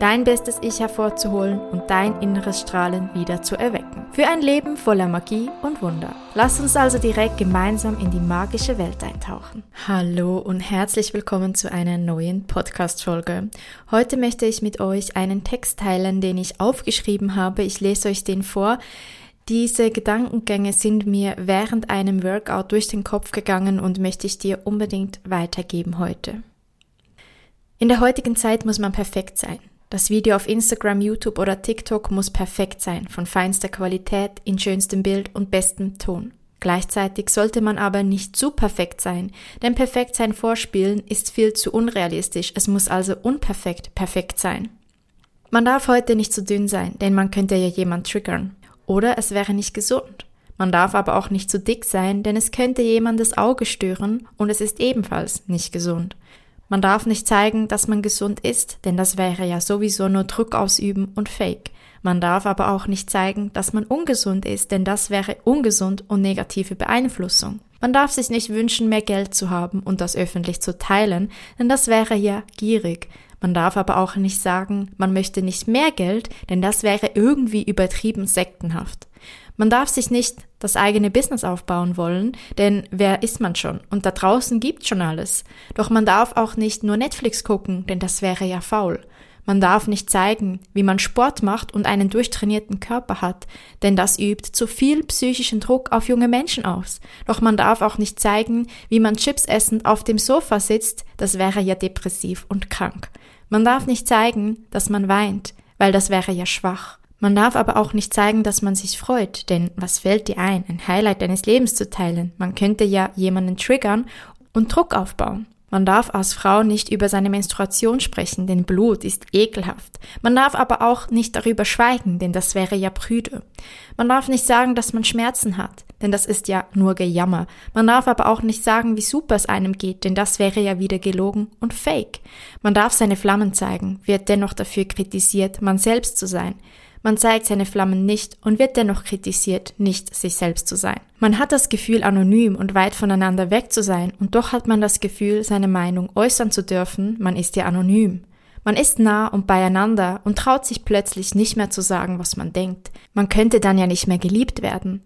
dein bestes Ich hervorzuholen und dein inneres Strahlen wieder zu erwecken. Für ein Leben voller Magie und Wunder. Lass uns also direkt gemeinsam in die magische Welt eintauchen. Hallo und herzlich willkommen zu einer neuen Podcast-Folge. Heute möchte ich mit euch einen Text teilen, den ich aufgeschrieben habe. Ich lese euch den vor. Diese Gedankengänge sind mir während einem Workout durch den Kopf gegangen und möchte ich dir unbedingt weitergeben heute. In der heutigen Zeit muss man perfekt sein. Das Video auf Instagram, YouTube oder TikTok muss perfekt sein, von feinster Qualität, in schönstem Bild und bestem Ton. Gleichzeitig sollte man aber nicht zu perfekt sein, denn perfekt sein vorspielen ist viel zu unrealistisch, es muss also unperfekt perfekt sein. Man darf heute nicht zu dünn sein, denn man könnte ja jemand triggern. Oder es wäre nicht gesund. Man darf aber auch nicht zu dick sein, denn es könnte jemandes Auge stören und es ist ebenfalls nicht gesund. Man darf nicht zeigen, dass man gesund ist, denn das wäre ja sowieso nur Druck ausüben und Fake. Man darf aber auch nicht zeigen, dass man ungesund ist, denn das wäre ungesund und negative Beeinflussung. Man darf sich nicht wünschen, mehr Geld zu haben und das öffentlich zu teilen, denn das wäre ja gierig. Man darf aber auch nicht sagen, man möchte nicht mehr Geld, denn das wäre irgendwie übertrieben sektenhaft. Man darf sich nicht das eigene Business aufbauen wollen, denn wer ist man schon? Und da draußen gibt schon alles. Doch man darf auch nicht nur Netflix gucken, denn das wäre ja faul. Man darf nicht zeigen, wie man Sport macht und einen durchtrainierten Körper hat, denn das übt zu viel psychischen Druck auf junge Menschen aus. Doch man darf auch nicht zeigen, wie man Chips essend auf dem Sofa sitzt, das wäre ja depressiv und krank. Man darf nicht zeigen, dass man weint, weil das wäre ja schwach. Man darf aber auch nicht zeigen, dass man sich freut, denn was fällt dir ein, ein Highlight deines Lebens zu teilen? Man könnte ja jemanden triggern und Druck aufbauen. Man darf als Frau nicht über seine Menstruation sprechen, denn Blut ist ekelhaft. Man darf aber auch nicht darüber schweigen, denn das wäre ja prüde. Man darf nicht sagen, dass man Schmerzen hat, denn das ist ja nur Gejammer. Man darf aber auch nicht sagen, wie super es einem geht, denn das wäre ja wieder gelogen und fake. Man darf seine Flammen zeigen, wird dennoch dafür kritisiert, man selbst zu sein. Man zeigt seine Flammen nicht und wird dennoch kritisiert, nicht sich selbst zu sein. Man hat das Gefühl, anonym und weit voneinander weg zu sein, und doch hat man das Gefühl, seine Meinung äußern zu dürfen, man ist ja anonym. Man ist nah und beieinander und traut sich plötzlich nicht mehr zu sagen, was man denkt. Man könnte dann ja nicht mehr geliebt werden.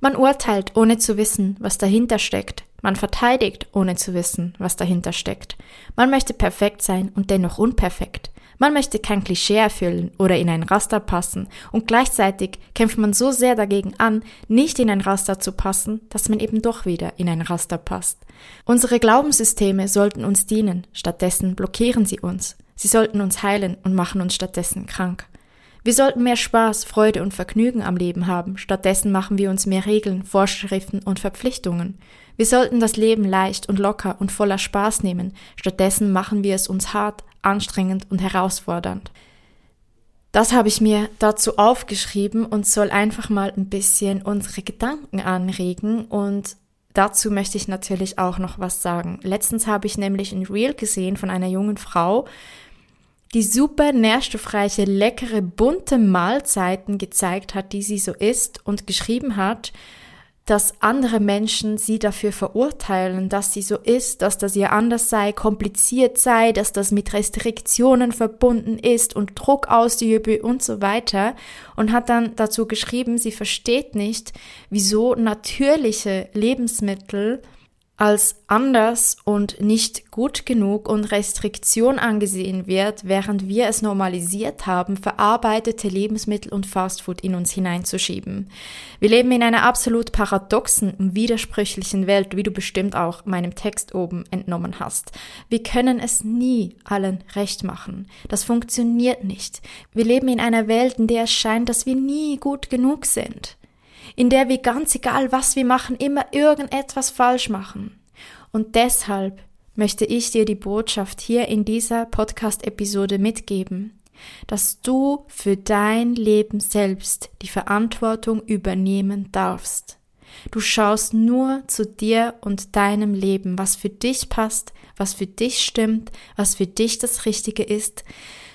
Man urteilt, ohne zu wissen, was dahinter steckt. Man verteidigt, ohne zu wissen, was dahinter steckt. Man möchte perfekt sein und dennoch unperfekt. Man möchte kein Klischee erfüllen oder in ein Raster passen und gleichzeitig kämpft man so sehr dagegen an, nicht in ein Raster zu passen, dass man eben doch wieder in ein Raster passt. Unsere Glaubenssysteme sollten uns dienen, stattdessen blockieren sie uns. Sie sollten uns heilen und machen uns stattdessen krank. Wir sollten mehr Spaß, Freude und Vergnügen am Leben haben, stattdessen machen wir uns mehr Regeln, Vorschriften und Verpflichtungen. Wir sollten das Leben leicht und locker und voller Spaß nehmen, stattdessen machen wir es uns hart, anstrengend und herausfordernd. Das habe ich mir dazu aufgeschrieben und soll einfach mal ein bisschen unsere Gedanken anregen und dazu möchte ich natürlich auch noch was sagen. Letztens habe ich nämlich ein Reel gesehen von einer jungen Frau, die super nährstoffreiche, leckere, bunte Mahlzeiten gezeigt hat, die sie so isst und geschrieben hat, dass andere Menschen sie dafür verurteilen, dass sie so ist, dass das ihr anders sei, kompliziert sei, dass das mit Restriktionen verbunden ist und Druck ausübe und so weiter. Und hat dann dazu geschrieben, sie versteht nicht, wieso natürliche Lebensmittel als anders und nicht gut genug und Restriktion angesehen wird, während wir es normalisiert haben, verarbeitete Lebensmittel und Fastfood in uns hineinzuschieben. Wir leben in einer absolut paradoxen und widersprüchlichen Welt, wie du bestimmt auch meinem Text oben entnommen hast. Wir können es nie allen recht machen. Das funktioniert nicht. Wir leben in einer Welt, in der es scheint, dass wir nie gut genug sind in der wir ganz egal, was wir machen, immer irgendetwas falsch machen. Und deshalb möchte ich dir die Botschaft hier in dieser Podcast-Episode mitgeben. dass du für dein Leben selbst die Verantwortung übernehmen darfst. Du schaust nur zu dir und deinem Leben, was für dich passt, was für dich stimmt, was für dich das Richtige ist.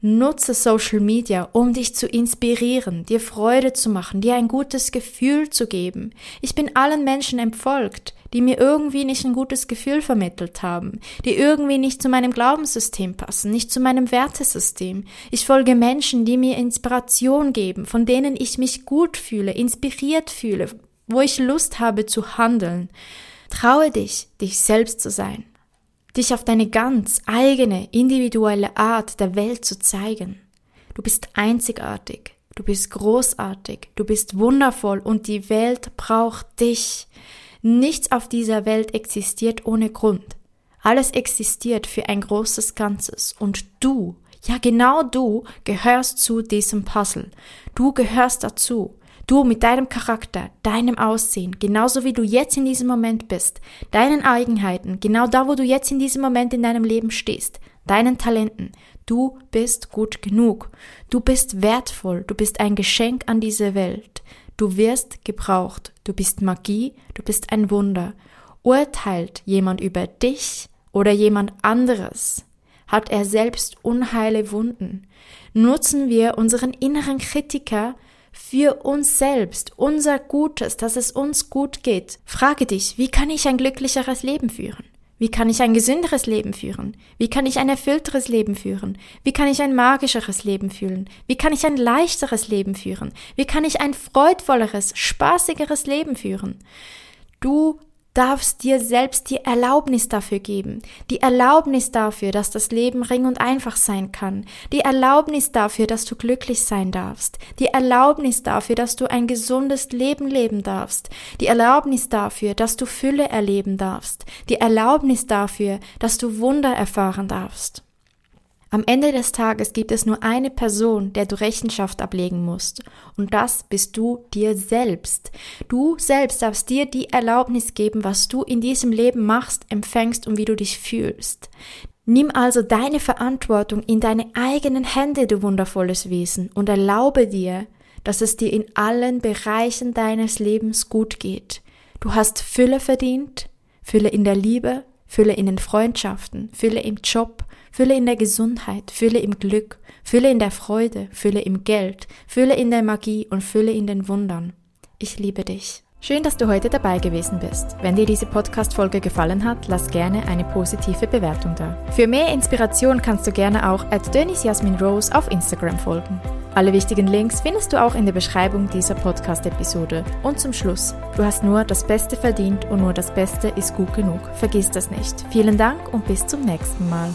Nutze Social Media, um dich zu inspirieren, dir Freude zu machen, dir ein gutes Gefühl zu geben. Ich bin allen Menschen entfolgt, die mir irgendwie nicht ein gutes Gefühl vermittelt haben, die irgendwie nicht zu meinem Glaubenssystem passen, nicht zu meinem Wertesystem. Ich folge Menschen, die mir Inspiration geben, von denen ich mich gut fühle, inspiriert fühle, wo ich Lust habe zu handeln. Traue dich, dich selbst zu sein, dich auf deine ganz eigene, individuelle Art der Welt zu zeigen. Du bist einzigartig, du bist großartig, du bist wundervoll und die Welt braucht dich. Nichts auf dieser Welt existiert ohne Grund. Alles existiert für ein großes Ganzes und du, ja genau du, gehörst zu diesem Puzzle. Du gehörst dazu. Du mit deinem Charakter, deinem Aussehen, genauso wie du jetzt in diesem Moment bist, deinen Eigenheiten, genau da, wo du jetzt in diesem Moment in deinem Leben stehst, deinen Talenten. Du bist gut genug. Du bist wertvoll. Du bist ein Geschenk an diese Welt. Du wirst gebraucht. Du bist Magie. Du bist ein Wunder. Urteilt jemand über dich oder jemand anderes? Hat er selbst unheile Wunden? Nutzen wir unseren inneren Kritiker für uns selbst, unser Gutes, dass es uns gut geht. Frage dich, wie kann ich ein glücklicheres Leben führen? Wie kann ich ein gesünderes Leben führen? Wie kann ich ein erfüllteres Leben führen? Wie kann ich ein magischeres Leben fühlen? Wie kann ich ein leichteres Leben führen? Wie kann ich ein freudvolleres, spaßigeres Leben führen? Du darfst dir selbst die Erlaubnis dafür geben, die Erlaubnis dafür, dass das Leben ring und einfach sein kann, die Erlaubnis dafür, dass du glücklich sein darfst, die Erlaubnis dafür, dass du ein gesundes Leben leben darfst, die Erlaubnis dafür, dass du Fülle erleben darfst, die Erlaubnis dafür, dass du Wunder erfahren darfst. Am Ende des Tages gibt es nur eine Person, der du Rechenschaft ablegen musst, und das bist du dir selbst. Du selbst darfst dir die Erlaubnis geben, was du in diesem Leben machst, empfängst und wie du dich fühlst. Nimm also deine Verantwortung in deine eigenen Hände, du wundervolles Wesen, und erlaube dir, dass es dir in allen Bereichen deines Lebens gut geht. Du hast Fülle verdient, Fülle in der Liebe, Fülle in den Freundschaften, Fülle im Job, Fülle in der Gesundheit, Fülle im Glück, Fülle in der Freude, Fülle im Geld, Fülle in der Magie und Fülle in den Wundern. Ich liebe dich. Schön, dass du heute dabei gewesen bist. Wenn dir diese Podcast-Folge gefallen hat, lass gerne eine positive Bewertung da. Für mehr Inspiration kannst du gerne auch at Rose auf Instagram folgen. Alle wichtigen Links findest du auch in der Beschreibung dieser Podcast-Episode. Und zum Schluss, du hast nur das Beste verdient und nur das Beste ist gut genug. Vergiss das nicht. Vielen Dank und bis zum nächsten Mal.